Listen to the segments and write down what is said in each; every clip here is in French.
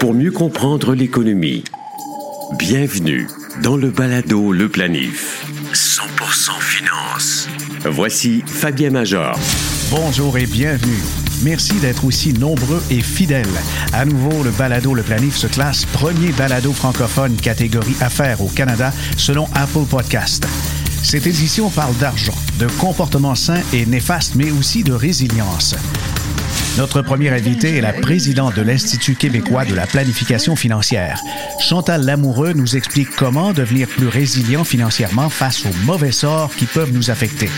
pour mieux comprendre l'économie. Bienvenue dans le balado Le Planif. 100% finance. Voici Fabien Major. Bonjour et bienvenue. Merci d'être aussi nombreux et fidèles. À nouveau, le balado Le Planif se classe premier balado francophone catégorie affaires au Canada selon Apple Podcast. Cette édition parle d'argent, de comportement sain et néfaste, mais aussi de résilience. Notre première invitée est la présidente de l'Institut québécois de la planification financière. Chantal Lamoureux nous explique comment devenir plus résilient financièrement face aux mauvais sorts qui peuvent nous affecter.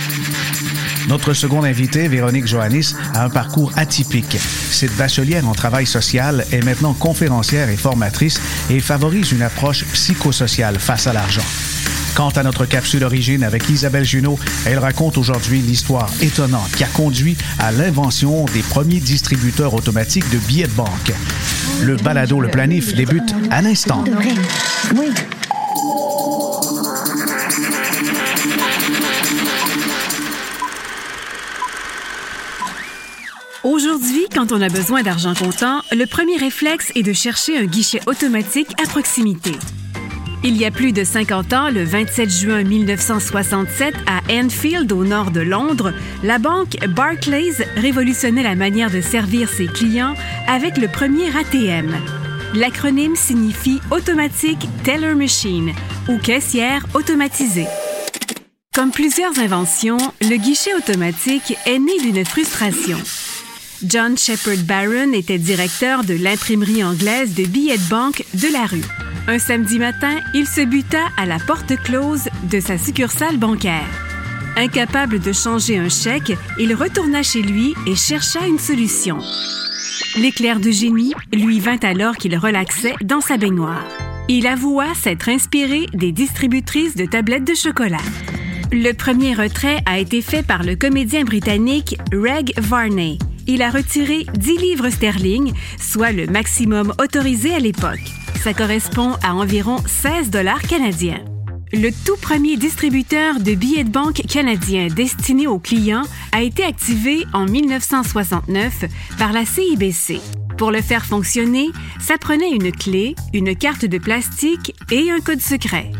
Notre seconde invitée, Véronique Johannis, a un parcours atypique. Cette bachelière en travail social est maintenant conférencière et formatrice et favorise une approche psychosociale face à l'argent. Quant à notre capsule origine avec Isabelle Junot, elle raconte aujourd'hui l'histoire étonnante qui a conduit à l'invention des premiers distributeurs automatiques de billets de banque. Le balado Le Planif débute à l'instant. Oui. Aujourd'hui, quand on a besoin d'argent comptant, le premier réflexe est de chercher un guichet automatique à proximité. Il y a plus de 50 ans, le 27 juin 1967, à Enfield, au nord de Londres, la banque Barclays révolutionnait la manière de servir ses clients avec le premier ATM. L'acronyme signifie Automatic Teller Machine ou caissière automatisée. Comme plusieurs inventions, le guichet automatique est né d'une frustration. John Shepard Barron était directeur de l'imprimerie anglaise de billets de banque de la rue. Un samedi matin, il se buta à la porte close de sa succursale bancaire. Incapable de changer un chèque, il retourna chez lui et chercha une solution. L'éclair de génie lui vint alors qu'il relaxait dans sa baignoire. Il avoua s'être inspiré des distributrices de tablettes de chocolat. Le premier retrait a été fait par le comédien britannique Reg Varney. Il a retiré 10 livres sterling, soit le maximum autorisé à l'époque. Ça correspond à environ 16 dollars canadiens. Le tout premier distributeur de billets de banque canadien destiné aux clients a été activé en 1969 par la CIBC. Pour le faire fonctionner, ça prenait une clé, une carte de plastique et un code secret.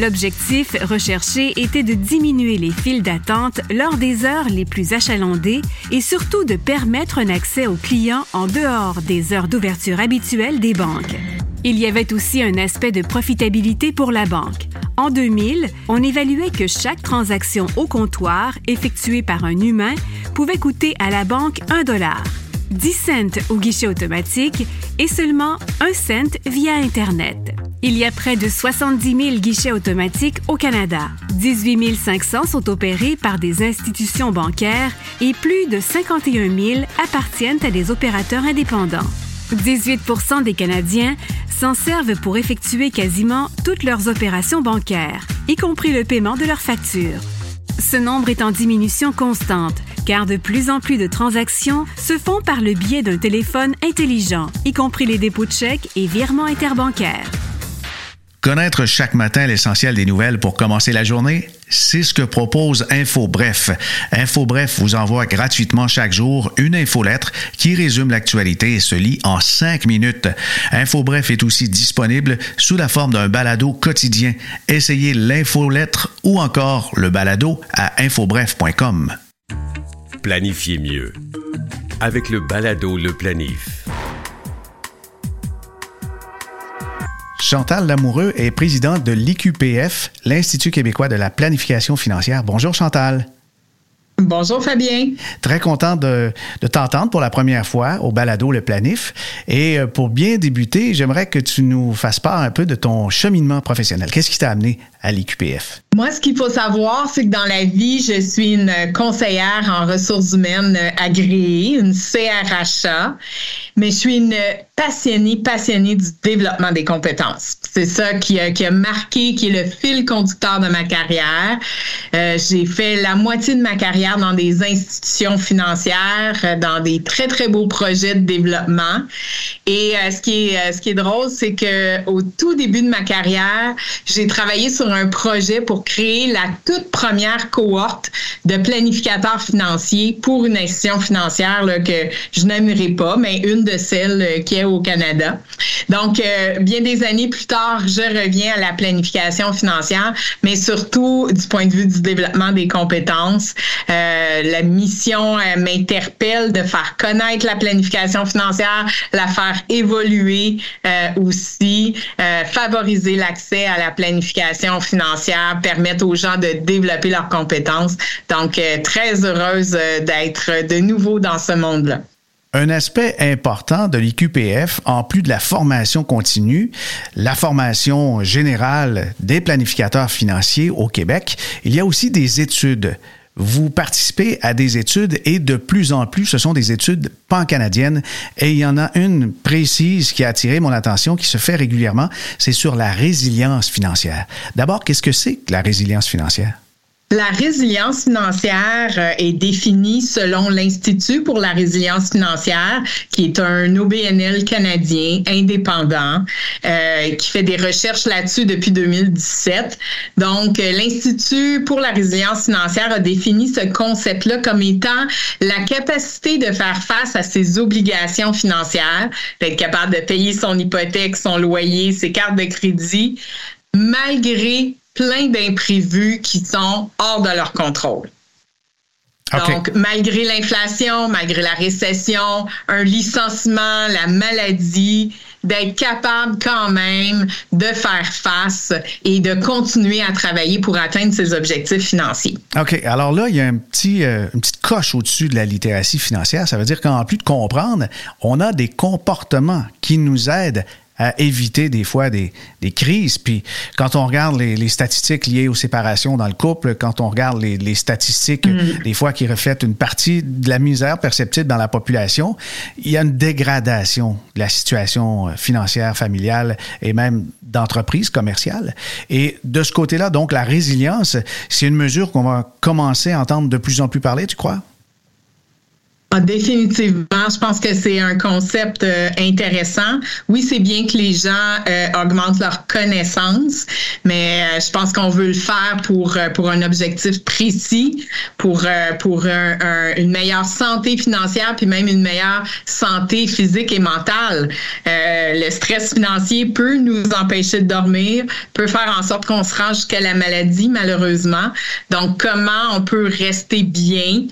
L'objectif recherché était de diminuer les files d'attente lors des heures les plus achalandées et surtout de permettre un accès aux clients en dehors des heures d'ouverture habituelles des banques. Il y avait aussi un aspect de profitabilité pour la banque. En 2000, on évaluait que chaque transaction au comptoir effectuée par un humain pouvait coûter à la banque 1 dollar, 10 cents au guichet automatique et seulement 1 cent via Internet. Il y a près de 70 000 guichets automatiques au Canada. 18 500 sont opérés par des institutions bancaires et plus de 51 000 appartiennent à des opérateurs indépendants. 18% des Canadiens s'en servent pour effectuer quasiment toutes leurs opérations bancaires, y compris le paiement de leurs factures. Ce nombre est en diminution constante, car de plus en plus de transactions se font par le biais d'un téléphone intelligent, y compris les dépôts de chèques et virements interbancaires. Connaître chaque matin l'essentiel des nouvelles pour commencer la journée, c'est ce que propose InfoBref. InfoBref vous envoie gratuitement chaque jour une infolettre qui résume l'actualité et se lit en cinq minutes. InfoBref est aussi disponible sous la forme d'un balado quotidien. Essayez l'infolettre ou encore le balado à infobref.com. Planifiez mieux avec le balado Le Planif. Chantal Lamoureux est présidente de l'IQPF, l'Institut québécois de la planification financière. Bonjour Chantal. Bonjour Fabien. Très content de, t'entendre pour la première fois au balado Le Planif. Et euh, pour bien débuter, j'aimerais que tu nous fasses part un peu de ton cheminement professionnel. Qu'est-ce qui t'a amené à l'IQPF? Moi, ce qu'il faut savoir, c'est que dans la vie, je suis une conseillère en ressources humaines agréée, une CRHA, mais je suis une passionnée, passionnée du développement des compétences. C'est ça qui a, qui a marqué, qui est le fil conducteur de ma carrière. Euh, j'ai fait la moitié de ma carrière dans des institutions financières, dans des très, très beaux projets de développement. Et euh, ce, qui est, ce qui est drôle, c'est que au tout début de ma carrière, j'ai travaillé sur un projet pour créer la toute première cohorte de planificateurs financiers pour une institution financière là, que je n'aimerais pas, mais une de celles qui est au Canada. Donc, bien des années plus tard, je reviens à la planification financière, mais surtout du point de vue du développement des compétences. la mission m'interpelle de faire connaître la planification financière, la faire évoluer aussi, favoriser l'accès à la planification financière, permettre aux gens de développer leurs compétences. Donc, euh, très heureuse euh, d'être de nouveau dans ce monde-là. Un aspect important de l'IQPF, en plus de la formation continue, la formation générale des planificateurs financiers au Québec, il y a aussi des études vous participez à des études et de plus en plus, ce sont des études pan-canadiennes et il y en a une précise qui a attiré mon attention, qui se fait régulièrement, c'est sur la résilience financière. D'abord, qu'est-ce que c'est que la résilience financière? La résilience financière euh, est définie selon l'Institut pour la résilience financière, qui est un OBNL canadien indépendant, euh, qui fait des recherches là-dessus depuis 2017. Donc, euh, l'Institut pour la résilience financière a défini ce concept-là comme étant la capacité de faire face à ses obligations financières, d'être capable de payer son hypothèque, son loyer, ses cartes de crédit, malgré plein d'imprévus qui sont hors de leur contrôle. Donc, malgré l'inflation, malgré la récession, un licenciement, la maladie, d'être capable quand même de faire face et de continuer à travailler pour atteindre ses objectifs financiers. OK. Alors là, il y a un petit, euh, une petite coche au-dessus de la littératie financière. Ça veut dire qu'en plus de comprendre, on a des comportements qui nous aident à éviter des fois des, des, crises. Puis quand on regarde les, les, statistiques liées aux séparations dans le couple, quand on regarde les, les statistiques mm. des fois qui reflètent une partie de la misère perceptible dans la population, il y a une dégradation de la situation euh, financière, familiale et même d'entreprise commerciale. Et de ce côté-là, donc la résilience, c'est une mesure qu'on va commencer à entendre de plus en plus parler, tu crois? Ah, définitivement, je pense que c'est un concept euh, intéressant. Oui, c'est bien que les gens euh, augmentent leurs connaissances, mais euh, je pense qu'on veut le faire pour pour un objectif précis, pour pour une meilleure santé financière, puis même une meilleure santé physique et mentale. le stress financier peut nous empêcher de dormir, peut faire en sorte qu'on se rend jusqu'à la maladie, malheureusement. Donc, comment on peut rester bien,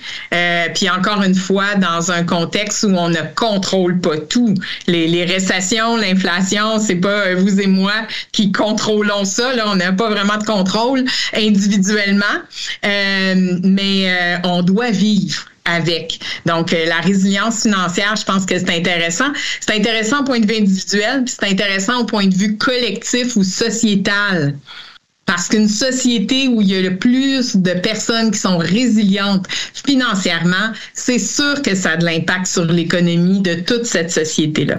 puis encore une fois dans un contexte où on ne contrôle pas tout. Les, les récessions, l'inflation, c'est pas euh, vous et moi qui contrôlons ça. Là, on n'a pas vraiment de contrôle individuellement, euh, mais euh, on doit vivre avec. Donc, la résilience financière, je pense que c'est intéressant. C'est intéressant au point de vue individuel, puis c'est intéressant au point de vue collectif ou sociétal. Parce qu'une société où il y a le plus de personnes qui sont résilientes financièrement, c'est sûr que ça a de l'impact sur l'économie de toute cette société-là.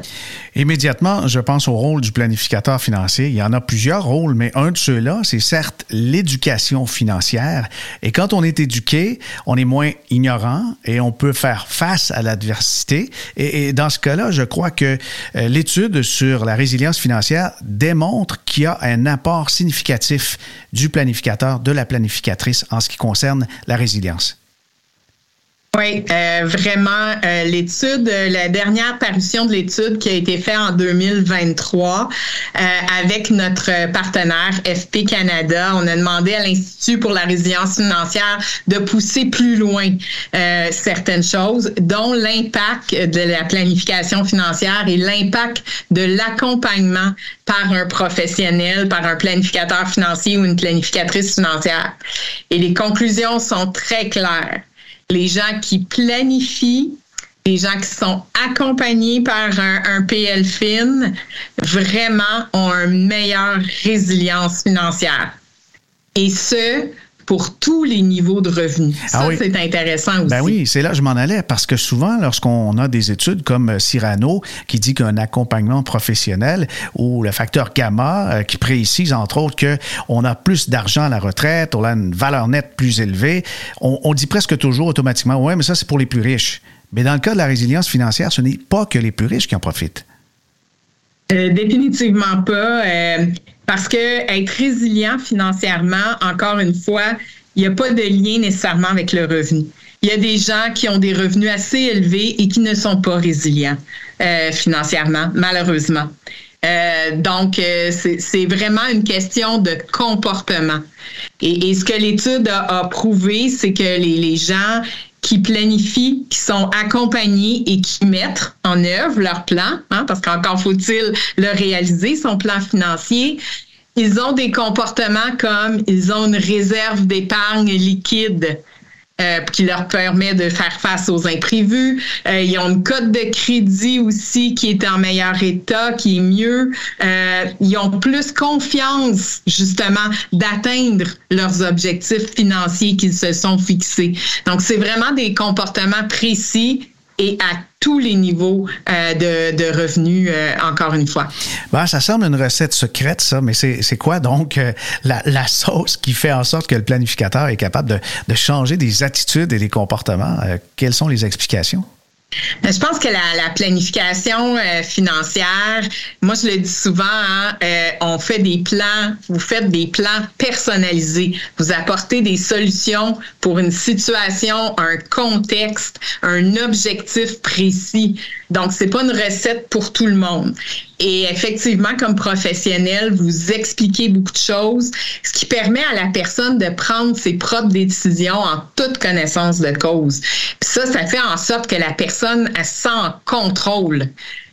Immédiatement, je pense au rôle du planificateur financier. Il y en a plusieurs rôles, mais un de ceux-là, c'est certes l'éducation financière. Et quand on est éduqué, on est moins ignorant et on peut faire face à l'adversité. Et, dans ce cas-là, je crois que euh, l'étude sur la résilience financière démontre qu'il y a un apport significatif du planificateur, de la planificatrice en ce qui concerne la résilience. Oui, euh, vraiment, euh, l'étude, la dernière parution de l'étude qui a été faite en 2023 euh, avec notre partenaire FP Canada, on a demandé à l'Institut pour la résilience financière de pousser plus loin euh, certaines choses, dont l'impact de la planification financière et l'impact de l'accompagnement par un professionnel, par un planificateur financier ou une planificatrice financière. Et les conclusions sont très claires les gens qui planifient, les gens qui sont accompagnés par un, un PLFIN, vraiment ont une meilleure résilience financière. Et ce, pour tous les niveaux de revenus. Ah ça, c'est intéressant aussi. Ben oui, c'est là que je m'en allais, parce que souvent, lorsqu'on a des études comme euh, Cyrano, qui dit qu'un accompagnement professionnel, ou le facteur gamma, euh, qui précise, entre autres, qu'on a plus d'argent à la retraite, on a une valeur nette plus élevée, on, dit presque toujours automatiquement, ouais, mais ça, c'est pour les plus riches. Mais dans le cas de la résilience financière, ce n'est pas que les plus riches qui en profitent. Euh, définitivement pas. Parce que être résilient financièrement, encore une fois, il n'y a pas de lien nécessairement avec le revenu. il y a des gens qui ont des revenus assez élevés et qui ne sont pas résilients euh, financièrement, malheureusement. Euh, donc, euh, c'est vraiment une question de comportement. Et, ce que l'étude a, prouvé, c'est que les, les, gens qui planifient, qui sont accompagnés et qui mettent en œuvre leur plan, hein, parce qu'encore faut-il le réaliser, son plan financier, ils ont des comportements comme ils ont une réserve d'épargne liquide euh, qui leur permet de faire face aux imprévus. Euh, ils ont une cote de crédit aussi qui est en meilleur état, qui est mieux. Euh, ils ont plus confiance justement d'atteindre leurs objectifs financiers qu'ils se sont fixés. Donc c'est vraiment des comportements précis à tous les niveaux euh, de, revenus, euh, encore une fois. Ben, ça semble une recette secrète, ça, mais c'est quoi donc euh, la, sauce qui fait en sorte que le planificateur est capable de changer des attitudes et des comportements? quelles sont les explications? Euh, je pense que la, planification euh, financière, moi je le dis souvent, hein, euh, on fait des plans, vous faites des plans personnalisés, vous apportez des solutions pour une situation, un contexte, un objectif précis. Donc c'est pas une recette pour tout le monde. Et effectivement, comme professionnel, vous expliquez beaucoup de choses, ce qui permet à la personne de prendre ses propres décisions en toute connaissance de cause. Puis ça, ça fait en sorte que la personne, elle sent en contrôle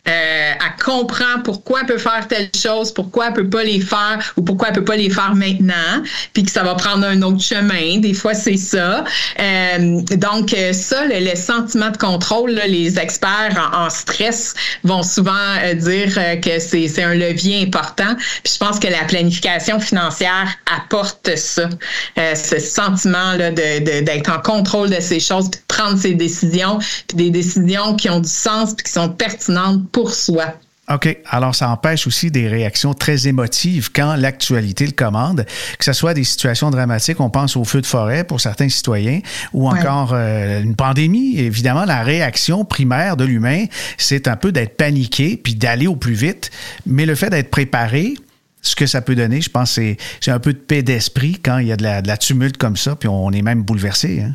euh, elle comprend pourquoi elle peut faire telle chose, pourquoi elle peut pas les faire ou pourquoi elle peut pas les faire maintenant, puis que ça va prendre un autre chemin. Des fois, c'est ça. Euh, donc, euh, ça, le, sentiment de contrôle, les experts en, stress vont souvent euh, dire que c'est un levier important. Puis je pense que la planification financière apporte ça, ce sentiment là d'être de, en contrôle de ces choses, puis de prendre ses décisions, puis des décisions qui ont du sens, puis qui sont pertinentes pour soi. OK. Alors, ça empêche aussi des réactions très émotives quand l'actualité le commande, que ce soit des situations dramatiques, on pense au feu de forêt pour certains citoyens, ou encore euh, une pandémie. Évidemment, la réaction primaire de l'humain, c'est un peu d'être paniqué puis d'aller au plus vite. Mais le fait d'être préparé, ce que ça peut donner, je pense, c'est un peu de paix d'esprit quand il y a de la, de la tumulte comme ça, puis on est même bouleversé. Hein?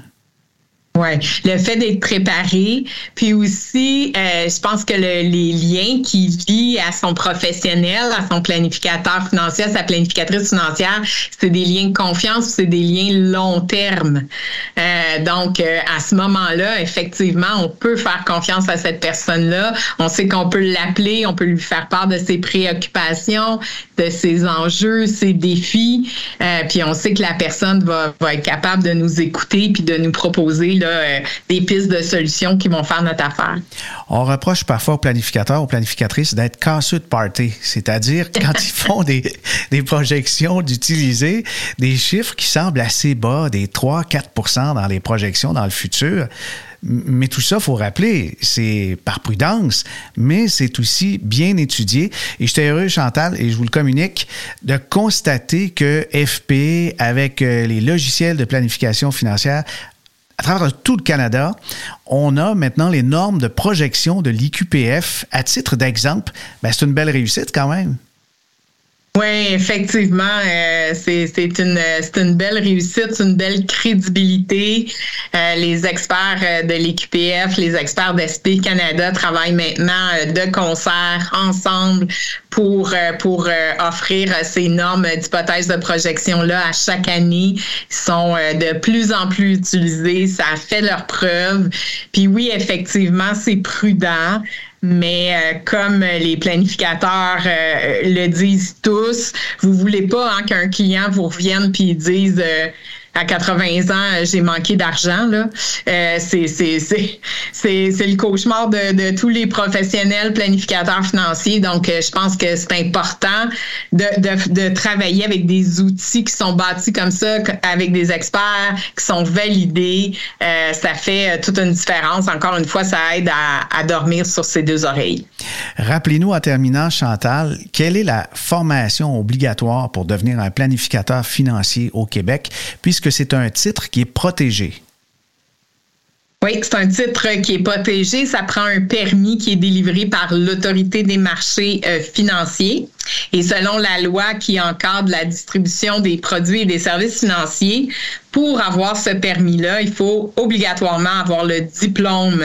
Oui, le fait d'être préparé, puis aussi, euh, je pense que les liens qu'il vit à son professionnel, à son planificateur financier, à sa planificatrice financière, c'est des liens de confiance, c'est des liens long terme. Euh, donc, euh, à ce moment-là, effectivement, on peut faire confiance à cette personne-là. On sait qu'on peut l'appeler, on peut lui faire part de ses préoccupations, de ses enjeux, ses défis, puis on sait que la personne va, va être capable de nous écouter puis de nous proposer euh, des pistes de solutions qui vont faire notre affaire. On reproche parfois aux planificateurs, aux planificatrices d'être casseux de party, c'est-à-dire quand ils font des, des projections d'utiliser des chiffres qui semblent assez bas, des 3-4% dans les projections dans le futur. Mais tout ça, faut rappeler, c'est par prudence, mais c'est aussi bien étudié. Et j'étais heureux, Chantal, et je vous le communique, de constater que FP, avec euh, les logiciels de planification financière, à travers tout le Canada, on a maintenant les normes de projection de l'IQPF. À titre d'exemple, ben, c'est une belle réussite quand même. Oui, effectivement, euh, c'est une, une belle réussite, une belle crédibilité. Euh, les experts euh, de l'IQPF, les experts d'SP Canada travaillent maintenant de concert ensemble pour, pour offrir ces normes d'hypothèses de projection-là à chaque année. Ils sont de plus en plus utilisés, ça fait leur preuve. Puis oui, effectivement, c'est prudent. Mais euh, comme les planificateurs euh, le disent tous, vous voulez pas hein, qu'un client vous revienne puis dise euh, à 80 ans, j'ai manqué d'argent. Là. Euh, c'est, le cauchemar de, de, tous les professionnels planificateurs financiers. Donc, euh, je pense que c'est important de, de, de, travailler avec des outils qui sont bâtis comme ça, avec des experts qui sont validés. Euh, ça fait toute une différence. Encore une fois, ça aide à, à dormir sur ses deux oreilles. Rappelez-nous en terminant, Chantal, quelle est la formation obligatoire pour devenir un planificateur financier au Québec, puisque que c'est un titre qui est protégé? Oui, c'est un titre qui est protégé. Ça prend un permis qui est délivré par l'autorité des marchés euh, financiers. Et selon la loi qui encadre la distribution des produits et des services financiers, pour avoir ce permis-là, il faut obligatoirement avoir le diplôme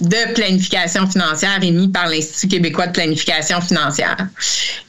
de planification financière émis par l'Institut québécois de planification financière.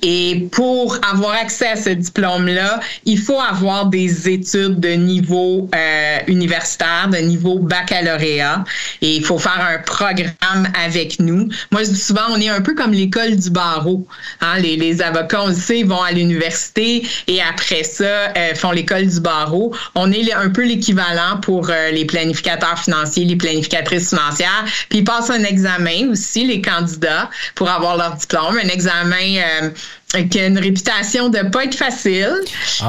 Et pour avoir accès à ce diplôme-là, il faut avoir des études de niveau euh, universitaire, de niveau baccalauréat, et il faut faire un programme avec nous. Moi, je dis souvent, on est un peu comme l'école du barreau. Hein? Les, avocats, on le sait, vont à l'université et après ça, euh, font l'école du barreau. On est peu l'équivalent pour euh, les planificateurs financiers, les planificatrices financières. Puis ils passent un examen aussi, les candidats, pour avoir leur diplôme, un examen euh, qui a une réputation de pas être facile,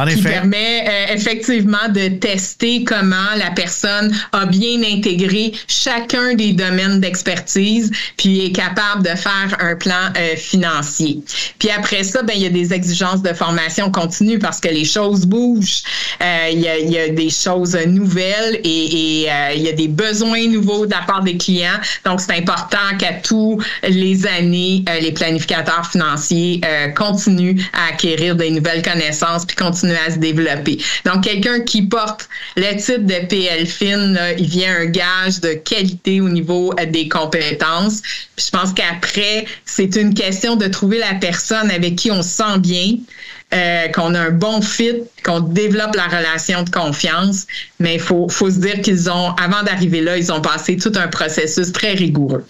qui permet euh, effectivement de tester comment la personne a bien intégré chacun des domaines d'expertise, puis est capable de faire un plan euh, financier. Puis après ça, ben il y a des exigences de formation continue parce que les choses bougent, euh, il, y a, y, a, des choses nouvelles et, et il y a des besoins nouveaux de la part des clients. Donc c'est important qu'à tous les années, les planificateurs financiers continue à acquérir des nouvelles connaissances puis continuer à se développer. Donc, quelqu'un qui porte le titre de PLFIN, il vient un gage de qualité au niveau euh, des compétences. Puis je pense qu'après, c'est une question de trouver la personne avec qui on se sent bien, euh, qu'on a un bon fit, qu'on développe la relation de confiance. Mais il faut, faut se dire qu'ils ont, avant d'arriver là, ils ont passé tout un processus très rigoureux.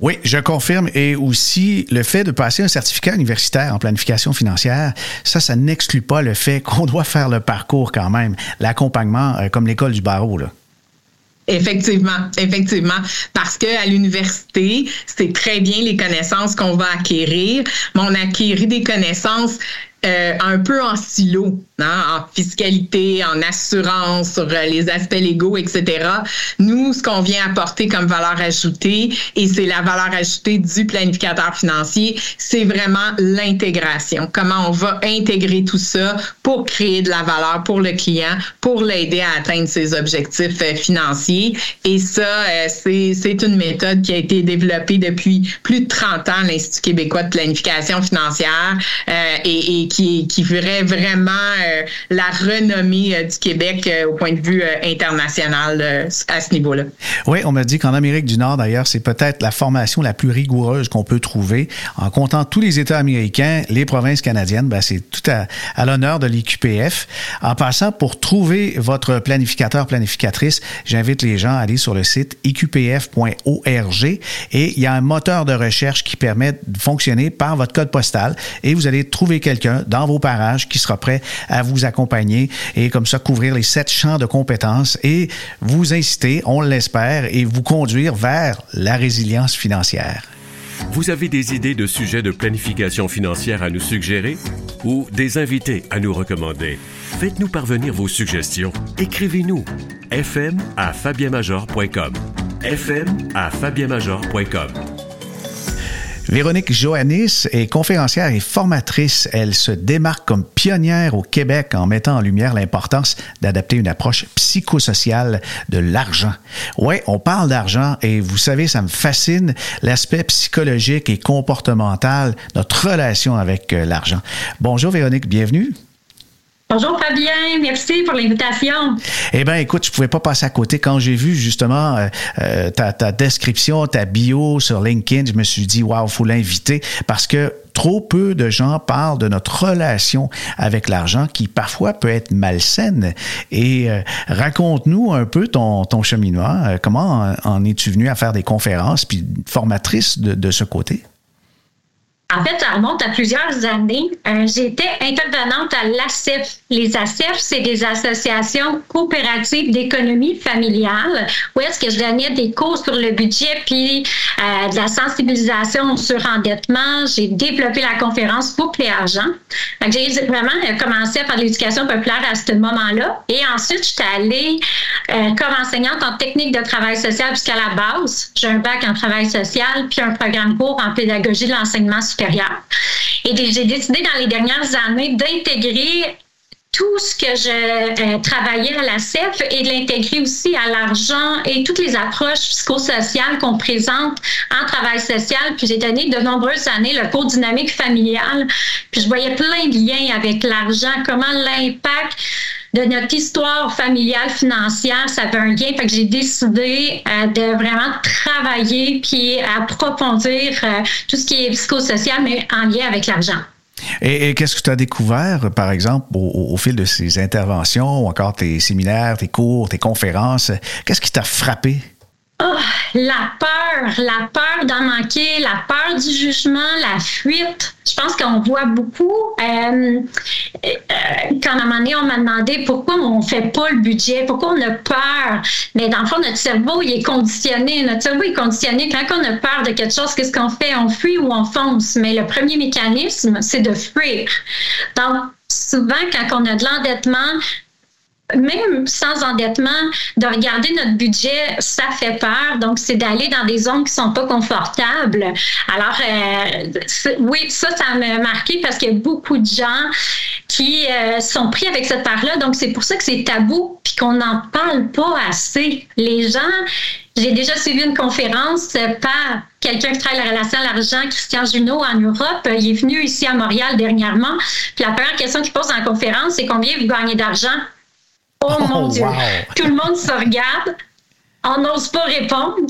Oui, je confirme. Et aussi, le fait de passer un certificat universitaire en planification financière, ça, ça n'exclut pas le fait qu'on doit faire le parcours quand même, l'accompagnement euh, comme l'école du barreau. Là. Effectivement, effectivement, parce que à l'université, c'est très bien les connaissances qu'on va acquérir, mais on acquérit des connaissances euh, un peu en silo, hein, en fiscalité, en assurance, sur euh, les aspects légaux, etc. Nous, ce qu'on vient apporter comme valeur ajoutée, et c'est la valeur ajoutée du planificateur financier, c'est vraiment l'intégration. Comment on va intégrer tout ça pour créer de la valeur pour le client, pour l'aider à atteindre ses objectifs euh, financiers. Et ça, c'est une méthode qui a été développée depuis plus de 30 ans, l'Institut québécois de planification financière, et, et qui, ferait vraiment euh, la renommée euh, du Québec euh, au point de vue international à ce niveau-là. Oui, on m'a dit qu'en Amérique du Nord, d'ailleurs, c'est peut-être la formation la plus rigoureuse qu'on peut trouver. En comptant tous les États américains, les provinces canadiennes, ben, c'est tout à, à l'honneur de l'IQPF. En passant, pour trouver votre planificateur, planificatrice, j'invite les gens à aller sur le site iqpf.org et il y a un moteur de recherche qui permet de fonctionner par votre code postal et vous allez trouver quelqu'un dans vos parages qui sera prêt à vous accompagner et comme ça couvrir les sept champs de compétences et vous inciter, on l'espère, et vous conduire vers la résilience financière. Vous avez des idées de sujets de planification financière à nous suggérer ou des invités à nous recommander? Faites-nous parvenir vos suggestions. Écrivez-nous fm à fabienmajor.com. Véronique Joannis est conférencière et formatrice. Elle se démarque comme pionnière au Québec en mettant en lumière l'importance d'adapter une approche psychosociale de l'argent. Ouais, on parle d'argent et vous savez, ça me fascine l'aspect psychologique et comportemental, notre relation avec euh, l'argent. Bonjour Véronique, bienvenue. Bonjour Fabien, merci pour l'invitation. Eh bien, écoute, je pouvais pas passer à côté. Quand j'ai vu justement euh, euh, ta, ta, description, ta bio sur LinkedIn, je me suis dit, waouh, faut l'inviter parce que trop peu de gens parlent de notre relation avec l'argent qui parfois peut être malsaine. Et euh, raconte-nous un peu ton, ton cheminement. comment en, es-tu venu à faire des conférences puis formatrice de, de ce côté? En fait, ça remonte à plusieurs années. Euh, J'étais intervenante à l'ACEF. Les ACEF, c'est des associations coopératives d'économie familiale où est-ce que je donnais des cours sur le budget puis euh, de la sensibilisation sur endettement. J'ai développé la conférence Couple et argent. J'ai vraiment commencé à faire de l'éducation populaire à ce moment-là. Et ensuite, j'étais allée euh, comme enseignante en technique de travail social jusqu'à la base. J'ai un bac en travail social puis un programme court en pédagogie de l'enseignement supérieur et j'ai décidé dans les dernières années d'intégrer tout ce que je euh, travaillais à la CEF et de l'intégrer aussi à l'argent et toutes les approches psychosociales qu'on présente en travail social. Puis j'ai donné de nombreuses années le cours dynamique familial. Puis je voyais plein de liens avec l'argent, comment l'impact de notre histoire familiale financière, ça avait un lien. Fait que j'ai décidé euh, de vraiment travailler puis approfondir euh, tout ce qui est psychosocial, mais en lien avec l'argent. Et, qu'est-ce que tu as découvert, par exemple, au, fil de ces interventions, ou encore tes séminaires, tes cours, tes conférences? Qu'est-ce qui t'a frappé? Oh, la peur, la peur d'en manquer, la peur du jugement, la fuite. Je pense qu'on voit beaucoup. Euh, quand à un moment on m'a demandé pourquoi on ne fait pas le budget, pourquoi on a peur. Mais dans le fond, notre cerveau, il est conditionné. Notre cerveau est conditionné. Quand on a peur de quelque chose, qu'est-ce qu'on fait? On fuit ou on fonce. Mais le premier mécanisme, c'est de fuir. Donc, souvent, quand on a de l'endettement, même sans endettement, de regarder notre budget, ça fait peur. Donc, c'est d'aller dans des zones qui sont pas confortables. Alors, euh, oui, ça, ça m'a marqué parce qu'il y a beaucoup de gens qui euh, sont pris avec cette part-là. Donc, c'est pour ça que c'est tabou puis qu'on n'en parle pas assez. Les gens, j'ai déjà suivi une conférence par quelqu'un qui travaille la relation à l'argent, Christian Junot, en Europe. Il est venu ici à Montréal dernièrement. Puis la première question qu'il pose dans la conférence, c'est combien vous gagnez d'argent? Oh, mon oh, Dieu! Tout le monde se regarde. On n'ose pas répondre.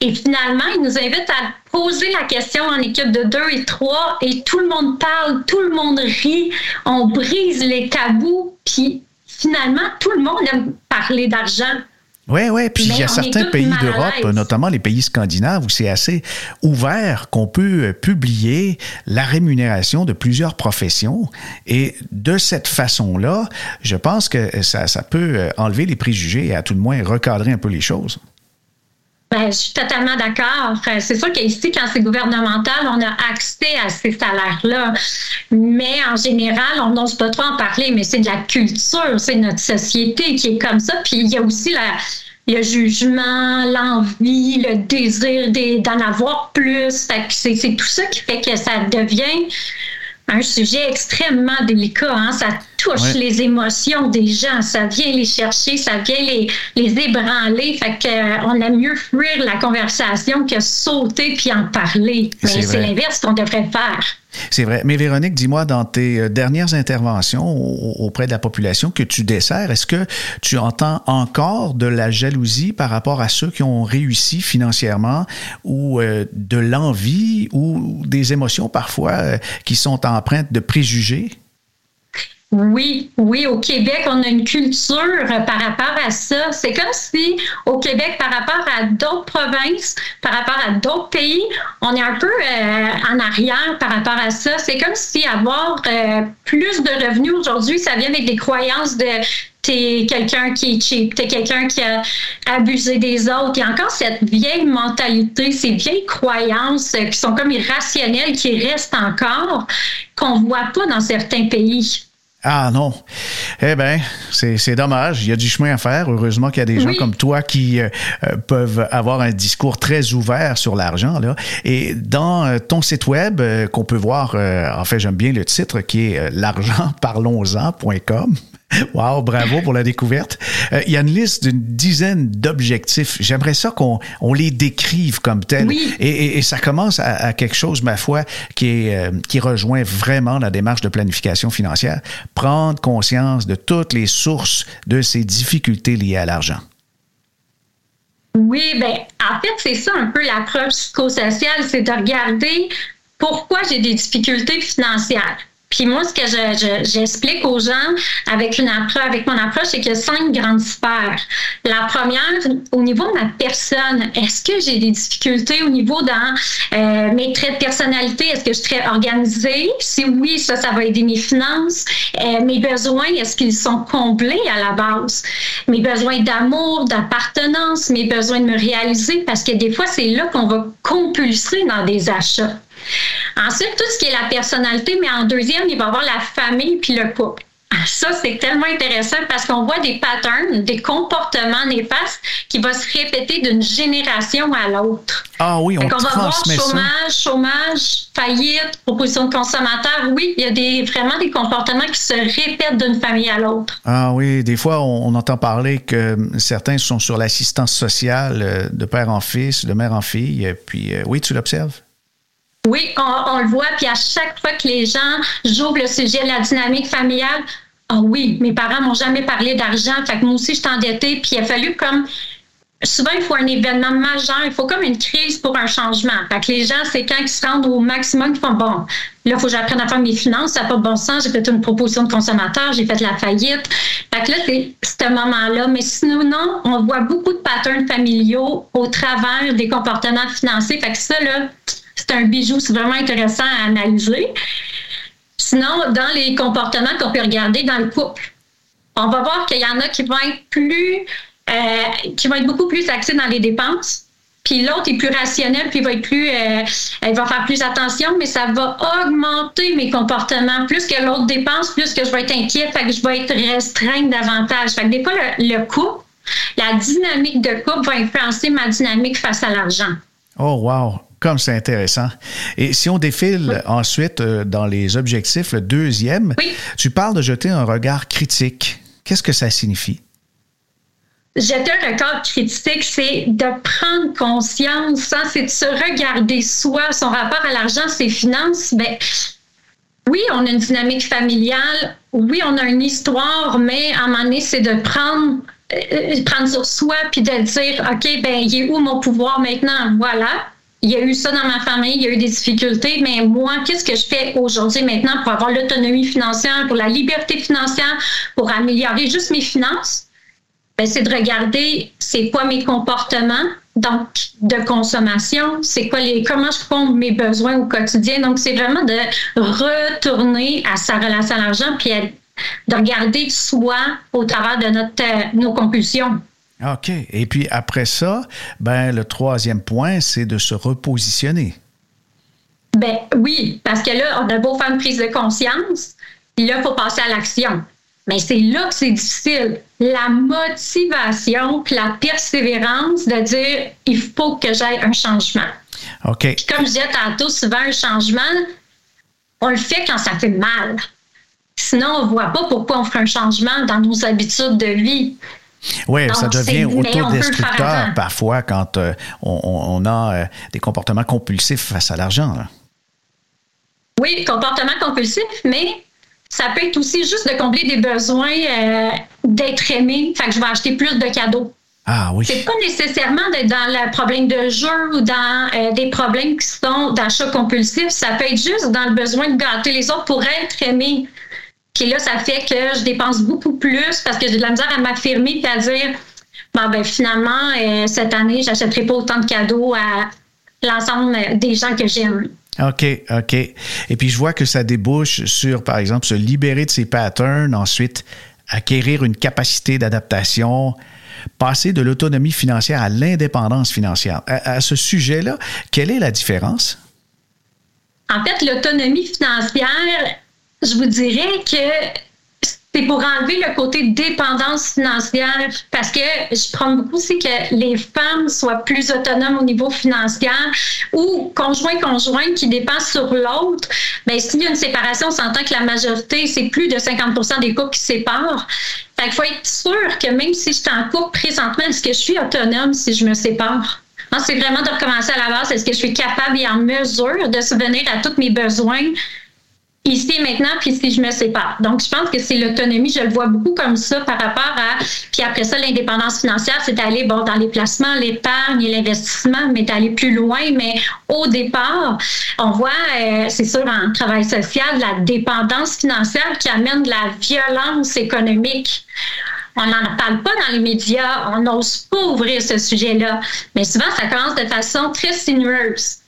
Et finalement, il nous invite à poser la question en équipe de deux et trois et tout le monde parle, tout le monde rit, on brise les tabous, puis finalement, tout le monde aime parler d'argent. Oui, oui. Puis il y a certains pays d'Europe, notamment les pays scandinaves, où c'est assez ouvert qu'on peut euh, publier la rémunération de plusieurs professions. Et de cette façon-là, je pense que ça, ça peut euh, enlever les préjugés et à tout le moins recadrer un peu les choses. Ben, je suis totalement d'accord. Euh, c'est sûr qu'ici, quand c'est gouvernemental, on a accès à ces salaires-là. Mais en général, on n'ose pas trop en parler, mais c'est de la culture, c'est notre société qui est comme ça. Puis il y a aussi la, le jugement, l'envie, le désir d'en avoir plus. C'est tout ça qui fait que ça devient un sujet extrêmement délicat. Hein? Ça touche les émotions des gens, ça vient les chercher, ça vient les, les ébranler. Fait que, euh, on aime mieux fuir la conversation que sauter puis en parler. Mais c'est l'inverse qu'on devrait faire. C'est vrai. Mais Véronique, dis-moi, dans tes euh, dernières interventions auprès de la population que tu desserres, est-ce que tu entends encore de la jalousie par rapport à ceux qui ont réussi financièrement ou euh, de l'envie ou des émotions parfois qui sont empreintes de préjugés? Oui, oui, au Québec, on a une culture par rapport à ça. C'est comme si au Québec, par rapport à d'autres provinces, par rapport à d'autres pays, on est un peu euh, en arrière par rapport à ça. C'est comme si avoir euh, plus de revenus aujourd'hui, ça vient avec des croyances de t'es quelqu'un qui est cheap, t'es quelqu'un qui a abusé des autres. Il y a encore cette vieille mentalité, ces vieilles croyances qui sont comme irrationnelles, qui restent encore, qu'on voit pas dans certains pays. Ah non. Eh bien, c'est dommage. Il y a du chemin à faire. Heureusement qu'il y a des gens comme toi qui euh, euh, peuvent avoir un discours très ouvert sur l'argent. là. Et dans euh, ton site web, qu'on peut voir, en fait, j'aime bien le titre qui est l'argentparlonsen.com. Wow, bravo pour la découverte. Euh, il y a une liste d'une dizaine d'objectifs. J'aimerais ça qu'on on les décrive comme tels. Et, et, ça commence à, quelque chose, ma foi, qui, est, euh, qui rejoint vraiment la démarche de planification financière. Prendre conscience de toutes les sources de ces difficultés liées à l'argent. Oui, ben en fait, c'est ça un peu l'approche psychosociale, c'est de regarder pourquoi j'ai des difficultés financières. Puis moi, ce que j'explique je, aux gens avec, une approche, avec mon approche, c'est qu'il y a cinq grandes sphères. La première, au niveau de ma personne, est-ce que j'ai des difficultés au niveau dans euh, mes traits de personnalité? Est-ce que je suis très organisée? Si oui, ça, ça va aider mes finances. Euh, mes besoins, est-ce qu'ils sont comblés à la base? Mes besoins d'amour, d'appartenance, mes besoins de me réaliser, parce que des fois, c'est là qu'on va compulser dans des achats. Ensuite, tout ce qui est la personnalité, mais en deuxième, il va y avoir la famille puis le couple. Ça, c'est tellement intéressant parce qu'on voit des patterns, des comportements néfastes qui vont se répéter d'une génération à l'autre. Ah oui, on, on va voir chômage, chômage, faillite, proposition de consommateur. Oui, il y a des, vraiment des comportements qui se répètent d'une famille à l'autre. Ah oui, des fois, on, entend parler que certains sont sur l'assistance sociale euh, de père en fils, de mère en fille. Puis euh, oui, tu l'observes? Oui, on, le voit. Puis à chaque fois que les gens jouent le sujet de la dynamique familiale, Ah oui, mes parents m'ont jamais parlé d'argent. Fait que moi aussi, je suis endettée. Puis il a fallu comme souvent, il faut un événement majeur, il faut comme une crise pour un changement. Fait que les gens, c'est quand ils se rendent au maximum, ils font bon, là, il faut que j'apprenne à faire mes finances, ça n'a pas bon sens, j'ai fait une proposition de consommateur, j'ai fait la faillite. Fait que là, c'est ce moment-là. Mais sinon, on voit beaucoup de patterns familiaux au travers des comportements financiers. Fait que ça, là, c'est un bijou, c'est vraiment intéressant à analyser. Sinon, dans les comportements qu'on peut regarder dans le couple, on va voir qu'il y en a qui vont être plus euh, qui va être beaucoup plus axé dans les dépenses. Puis l'autre est plus rationnel, puis il va être plus, euh, elle va faire plus attention, mais ça va augmenter mes comportements. Plus que l'autre dépense, plus que je vais être inquiète, fait que je vais être restreinte davantage. Fait que des fois, le, le couple, la dynamique de couple va influencer ma dynamique face à l'argent. Oh, wow! Comme c'est intéressant. Et si on défile ensuite euh, dans les objectifs, le deuxième, tu parles de jeter un regard critique. Qu'est-ce que ça signifie? jeter un regard critique, c'est de prendre conscience, hein, c'est de se regarder soi, son rapport à l'argent, ses finances. Ben, oui, on a une dynamique familiale, oui, on a une histoire, mais à un moment donné, c'est de prendre, prendre sur soi puis de dire, OK, ben, il est où mon pouvoir maintenant? Voilà. Il y a eu ça dans ma famille, il y a eu des difficultés, mais moi, qu'est-ce que je fais aujourd'hui maintenant pour avoir l'autonomie financière, pour la liberté financière, pour améliorer juste mes finances? ben, c'est de regarder c'est quoi mes comportements donc de consommation, c'est quoi les comment je compte mes besoins au quotidien. Donc c'est vraiment de retourner à sa relation à l'argent puis de regarder soi au travers de notre euh, nos compulsions. OK. Et puis après ça, ben le troisième point, c'est de se repositionner. Ben oui, parce que là, on a beau faire une prise de conscience, puis là, il faut passer à l'action. Mais c'est là que c'est difficile. La motivation, puis la persévérance de dire il faut que j'aille un changement. OK. Puis comme je disais tantôt, souvent un changement, on le fait quand ça fait mal. Sinon, on ne voit pas pourquoi on ferait un changement dans nos habitudes de vie. Oui, ça devient autodestructeur parfois quand euh, on, a euh, des comportements compulsifs face à l'argent. Oui, comportement compulsif, mais ça peut être aussi juste de combler des besoins euh, d'être aimé. Fait que je vais acheter plus de cadeaux. Ah oui. C'est pas nécessairement d'être dans le problème de jeu ou dans euh, des problèmes qui sont d'achat compulsif. Ça peut être juste dans le besoin de gâter les autres pour être aimé. Puis là, ça fait que je dépense beaucoup plus parce que j'ai de la misère à m'affirmer et à dire bon, ben, finalement, euh, cette année, j'achèterai pas autant de cadeaux à l'ensemble des gens que j'aime. OK, OK. Et puis je vois que ça débouche sur, par exemple, se libérer de ses patterns, ensuite acquérir une capacité d'adaptation, passer de l'autonomie financière à l'indépendance financière. À, ce sujet-là, quelle est la différence? En fait, l'autonomie financière, je vous dirais que c'est pour enlever le côté dépendance financière parce que je prends beaucoup aussi que les femmes soient plus autonomes au niveau financier ou conjoint-conjoint qui dépensent sur l'autre. Mais ben, s'il y a une séparation, on s'entend que la majorité, c'est plus de 50% des couples qui séparent. Fait qu'il faut être sûr que même si je suis en couple présentement, est-ce que je suis autonome si je me sépare? C'est vraiment de recommencer à la base. Est-ce que je suis capable et en mesure de subvenir à tous mes besoins? Ici et maintenant, puis si je me sépare. Donc, je pense que c'est l'autonomie, je le vois beaucoup comme ça par rapport à, puis après ça, l'indépendance financière, c'est d'aller, bon, dans les placements, l'épargne et l'investissement, mais d'aller plus loin. Mais au départ, on voit, euh, c'est sûr, en travail social, la dépendance financière qui amène de la violence économique. On n'en parle pas dans les médias, on n'ose pas ouvrir ce sujet-là. Mais souvent, ça commence de façon très sinueuse.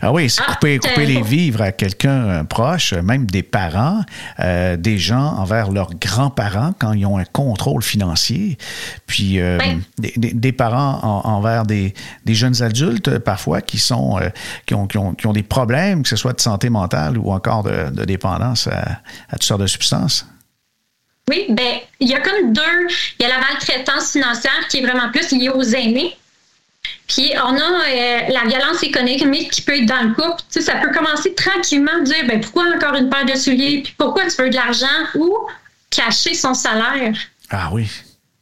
Ah oui, c'est ah, couper, couper les vivres à quelqu'un proche, même des parents, euh, des gens envers leurs grands-parents quand ils ont un contrôle financier, puis euh, des, parents envers des, jeunes adultes parfois qui sont euh, qui, ont, qui, ont, des problèmes, que ce soit de santé mentale ou encore de, dépendance à, à toutes sortes de substances. Oui, ben il y a comme deux. Il y a la maltraitance financière qui est vraiment plus liée aux aînés. Puis on a euh, la violence économique qui peut être dans le couple. Tu sais, ça peut commencer tranquillement à dire ben, pourquoi encore une paire de souliers, puis pourquoi tu veux de l'argent ou cacher son salaire? Ah oui.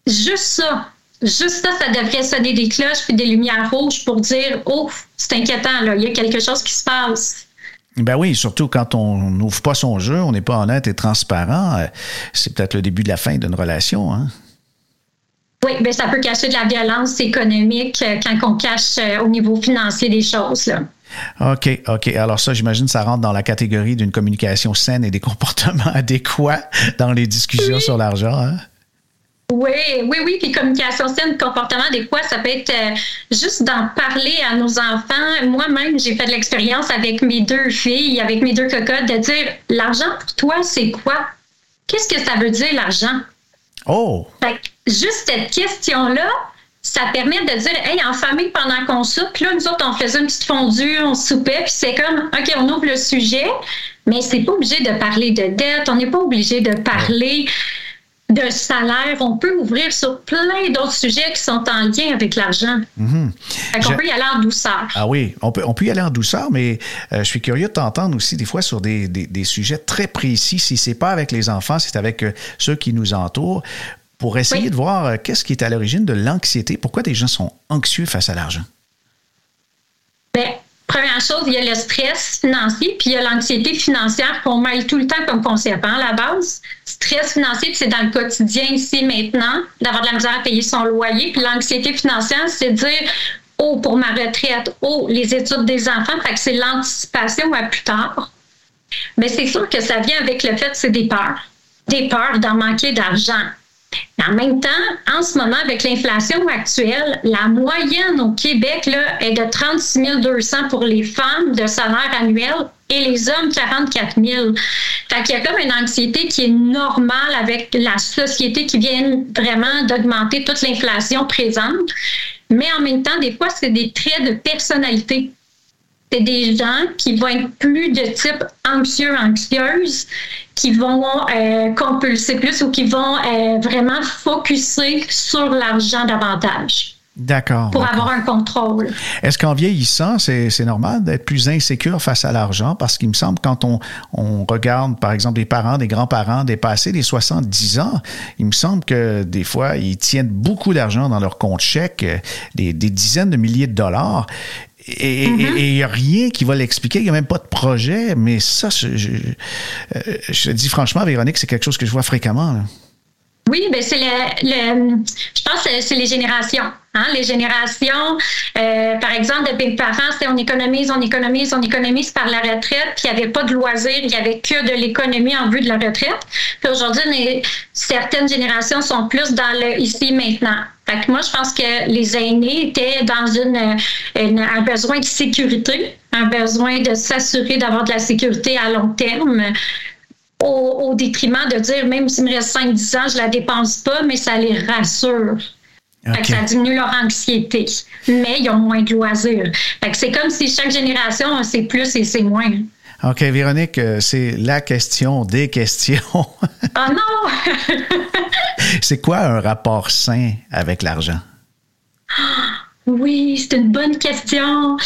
Juste ça. Juste ça, ça devrait sonner des cloches puis des lumières rouges pour dire Oh, c'est inquiétant, là, il y a quelque chose qui se passe. Ben oui, surtout quand on n'ouvre pas son jeu, on n'est pas honnête et transparent, c'est peut-être le début de la fin d'une relation. Hein? Oui, bien, ça peut cacher de la violence économique quand on cache au niveau financier des choses. Là. OK, OK. Alors ça, j'imagine, ça rentre dans la catégorie d'une communication saine et des comportements adéquats dans les discussions sur l'argent. Hein? Oui, oui, oui. Puis communication saine, comportement adéquat, ça peut être euh, juste d'en parler à nos enfants. Moi-même, j'ai fait de l'expérience avec mes deux filles, avec mes deux cocottes, de dire l'argent pour toi, c'est quoi? Qu'est-ce que ça veut dire l'argent? Oh! Fait juste cette question-là, ça permet de dire, hey, en famille, pendant qu'on soupe, là, nous autres, on faisait une petite fondue, on soupait, puis c'est comme, OK, on ouvre le sujet, mais c'est pas obligé de parler de dette, on n'est pas obligé de parler de salaire. On peut ouvrir sur plein d'autres sujets qui sont en lien avec l'argent. Mm On peut y aller en douceur. Ah oui, on peut, on peut y aller en douceur, mais euh, je suis curieux de t'entendre aussi des fois sur des, des, sujets très précis. Si c'est pas avec les enfants, c'est avec euh, ceux qui nous entourent pour essayer de voir euh, qu'est-ce qui est à l'origine de l'anxiété? Pourquoi des gens sont anxieux face à l'argent? Bien, première chose, il y a le stress financier, puis il y a l'anxiété financière qu'on mêle tout le temps comme concept. Hein, à la base, stress financier, c'est dans le quotidien ici, maintenant, d'avoir de la misère à payer son loyer. Puis l'anxiété financière, c'est dire Oh, pour ma retraite, oh, les études des enfants. Fait que c'est l'anticipation à plus tard. Mais c'est sûr que ça vient avec le fait que c'est des peurs. Des peurs d'en manquer d'argent en même temps, en ce moment, avec l'inflation actuelle, la moyenne au Québec là, est de 36 200 pour les femmes de salaire annuel et les hommes 44 000. Fait qu'il y a comme une anxiété qui est normale avec la société qui vient vraiment d'augmenter toute l'inflation présente. Mais en même temps, des fois, c'est des traits de personnalité c'est des gens qui vont être plus de type anxieux, anxieuse, qui vont euh, compulser plus ou qui vont euh, vraiment focuser sur l'argent davantage. D'accord. Pour avoir un contrôle. Est-ce qu'en vieillissant, c'est, normal d'être plus insécure face à l'argent? Parce qu'il me semble, quand on, on regarde, par exemple, des parents, des grands-parents dépasser les 70 ans, il me semble que des fois, ils tiennent beaucoup d'argent dans leur compte chèque, euh, des, des dizaines de milliers de dollars. Et il n'y mm-hmm. a rien qui va l'expliquer. Il n'y a même pas de projet. Mais ça, je, je, euh, je dis franchement, Véronique, c'est quelque chose que je vois fréquemment. Oui, ben c'est le, je pense que c'est les générations. Hein? Les générations, euh, par exemple, de mes parents, c'est on économise, on économise, on économise par la retraite, puis il n'y avait pas de loisirs, il n'y avait que de l'économie en vue de la retraite. Puis aujourd'hui, certaines générations sont plus dans le ici maintenant. Fait que moi, je pense que les aînés étaient dans une, un besoin de sécurité, un besoin de s'assurer d'avoir de la sécurité à long terme au, détriment de dire, même s'il me reste 5-10 ans, je la dépense pas, mais ça les rassure. ça diminue leur anxiété. Mais ils ont moins de loisirs. c'est comme si chaque génération, c'est plus et c'est moins. OK, Véronique, euh, c'est la question des questions. oh non! c'est quoi un rapport sain avec l'argent? Oui, c'est une bonne question.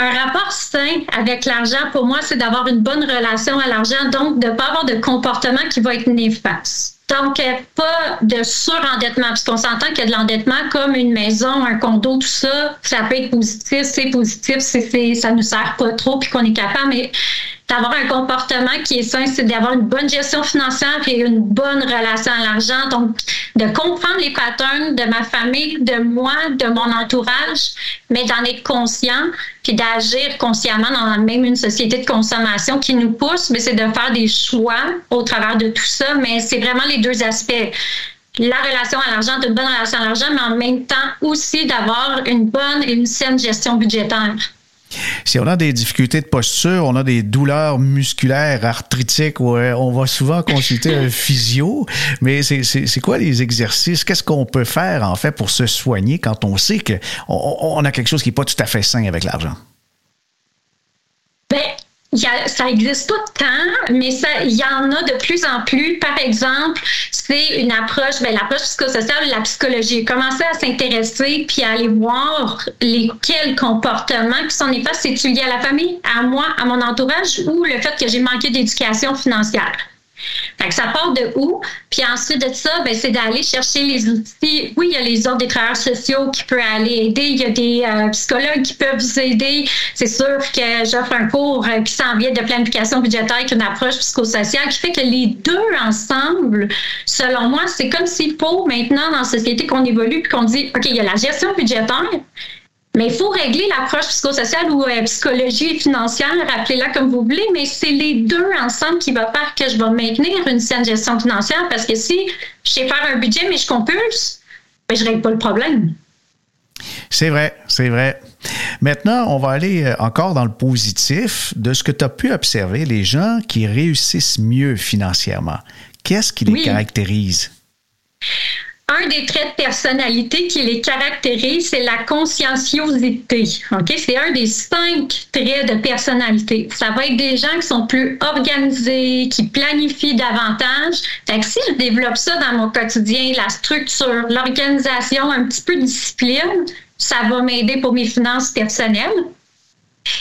Un rapport sain avec l'argent, pour moi, c'est d'avoir une bonne relation à l'argent, donc de ne pas avoir de comportement qui va être néfaste. Donc, pas de surendettement, puisqu'on s'entend qu'il y a de l'endettement comme une maison, un condo, tout ça, ça peut être positif, c'est positif, c'est, ça nous sert pas trop, puis qu'on est capable, mais d'avoir un comportement qui est sain, c'est d'avoir une bonne gestion financière et une bonne relation à l'argent. Donc, de comprendre les patterns de ma famille, de moi, de mon entourage, mais d'en être conscient, puis d'agir consciemment dans même une société de consommation qui nous pousse, mais c'est de faire des choix au travers de tout ça. Mais c'est vraiment les deux aspects la relation à l'argent, une bonne relation à l'argent, mais en même temps aussi d'avoir une bonne et une saine gestion budgétaire. Si on a des difficultés de posture, on a des douleurs musculaires, arthritiques, ouais, on va souvent consulter un physio. Mais c'est quoi les exercices? Qu'est-ce qu'on peut faire, en fait, pour se soigner quand on sait qu'on on a quelque chose qui n'est pas tout à fait sain avec l'argent? Ben, ça n'existe pas tant, mais il y en a de plus en plus. Par exemple, c'est une approche, ben, l'approche psychosociale, la psychologie. Commencer à s'intéresser puis à aller voir lesquels comportements qui sont néfastes. C'est-tu lié à la famille, à moi, à mon entourage ou le fait que j'ai manqué d'éducation financière? Fait que ça part de où? Puis ensuite de ça, ben, c'est d'aller chercher les outils. Oui, il y a les ordres des travailleurs sociaux qui peuvent aller aider. Il y a des euh, psychologues qui peuvent vous aider. C'est sûr que j'offre un cours euh, qui s'en vient de planification budgétaire avec une approche psychosociale qui fait que les deux ensemble, selon moi, c'est comme s'il faut maintenant dans la société qu'on évolue puis qu'on dit, OK, il y a la gestion budgétaire, mais il faut régler l'approche psychosociale ou euh, psychologie financière, rappelez-la comme vous voulez, mais c'est les deux ensemble qui vont faire que je vais maintenir une saine gestion financière parce que si je sais faire un budget mais je compulse, ben, je ne règle pas le problème. C'est vrai, c'est vrai. Maintenant, on va aller euh, encore dans le positif de ce que tu as pu observer, les gens qui réussissent mieux financièrement. Qu'est-ce qui les caractérise? Un des traits de personnalité qui les caractérise, c'est la conscienciosité. Ok, C'est un des cinq traits de personnalité. Ça va être des gens qui sont plus organisés, qui planifient davantage. Fait que si je développe ça dans mon quotidien, la structure, l'organisation, un petit peu de discipline, ça va m'aider pour mes finances personnelles.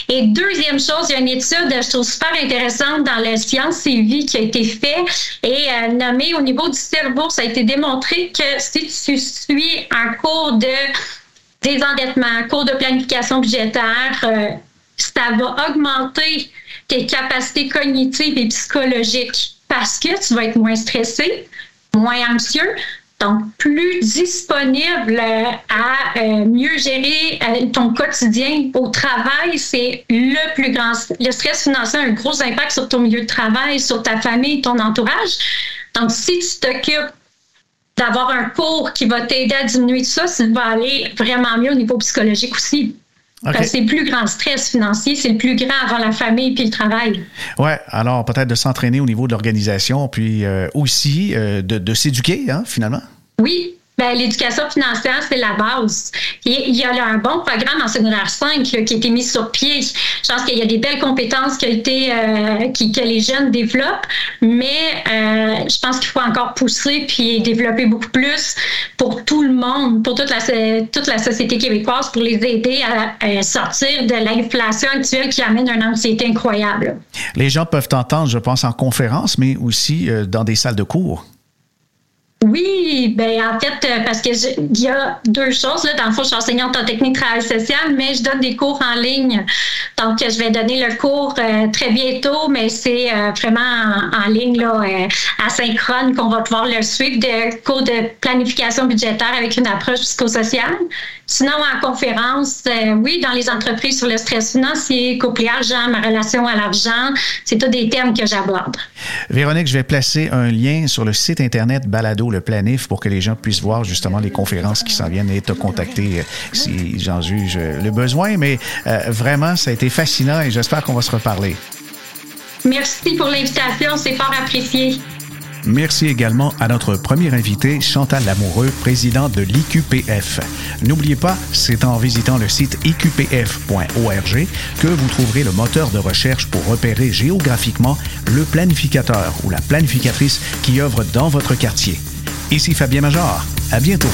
Et deuxième chose, il y a une étude, je trouve super intéressante dans la science et vie qui a été faite et euh, nommée au niveau du cerveau. Ça a été démontré que si tu suis un cours de désendettement, un cours de planification budgétaire, euh, ça va augmenter tes capacités cognitives et psychologiques parce que tu vas être moins stressé, moins anxieux, donc plus disponible à euh, mieux gérer euh, ton quotidien au travail, c'est le plus grand. Le stress financier a un gros impact sur ton milieu de travail, sur ta famille, ton entourage. Donc, si tu t'occupes d'avoir un cours qui va t'aider à diminuer tout ça, ça va aller vraiment mieux au niveau psychologique aussi. C'est le plus grand stress financier, c'est le plus grand avant la famille puis le travail. Oui, alors peut-être de s'entraîner au niveau de l'organisation, puis euh, aussi euh, de, de s'éduquer, hein, finalement? Oui, l'éducation financière, c'est la base. Il y a un bon programme en secondaire 5 qui a été mis sur pied. Je pense qu'il y a des belles compétences qui ont été, euh, qui, que les jeunes développent, mais euh, je pense qu'il faut encore pousser puis développer beaucoup plus pour tout le monde, pour toute la, toute la société québécoise, pour les aider à, sortir de l'inflation actuelle qui amène une anxiété incroyable. Les gens peuvent entendre, je pense, en conférence, mais aussi euh, dans des salles de cours. Oui, ben en fait, euh, parce que il y a deux choses. Là. Dans le fond, je suis enseignante en technique de travail social, mais je donne des cours en ligne. Donc, je vais donner le cours euh, très bientôt, mais c'est euh, vraiment en, ligne, là, asynchrone, qu'on va pouvoir le suivre, des cours de planification budgétaire avec une approche psychosociale. Sinon, en conférence, oui, dans les entreprises sur le stress financier, couple argent, ma relation à l'argent, c'est tous des thèmes que j'aborde. Véronique, je vais placer un lien sur le site Internet Balado le planif, pour que les gens puissent voir justement les conférences qui s'en viennent et te contacter euh, si j'en juge le besoin. Mais euh, vraiment, ça a été fascinant et j'espère qu'on va se reparler. Merci pour l'invitation, c'est fort apprécié. Merci également à notre premier invité, Chantal Lamoureux, président de l'IQPF. N'oubliez pas, c'est en visitant le site iqpf.org que vous trouverez le moteur de recherche pour repérer géographiquement le planificateur ou la planificatrice qui œuvre dans votre quartier. Ici Fabien Major. À bientôt.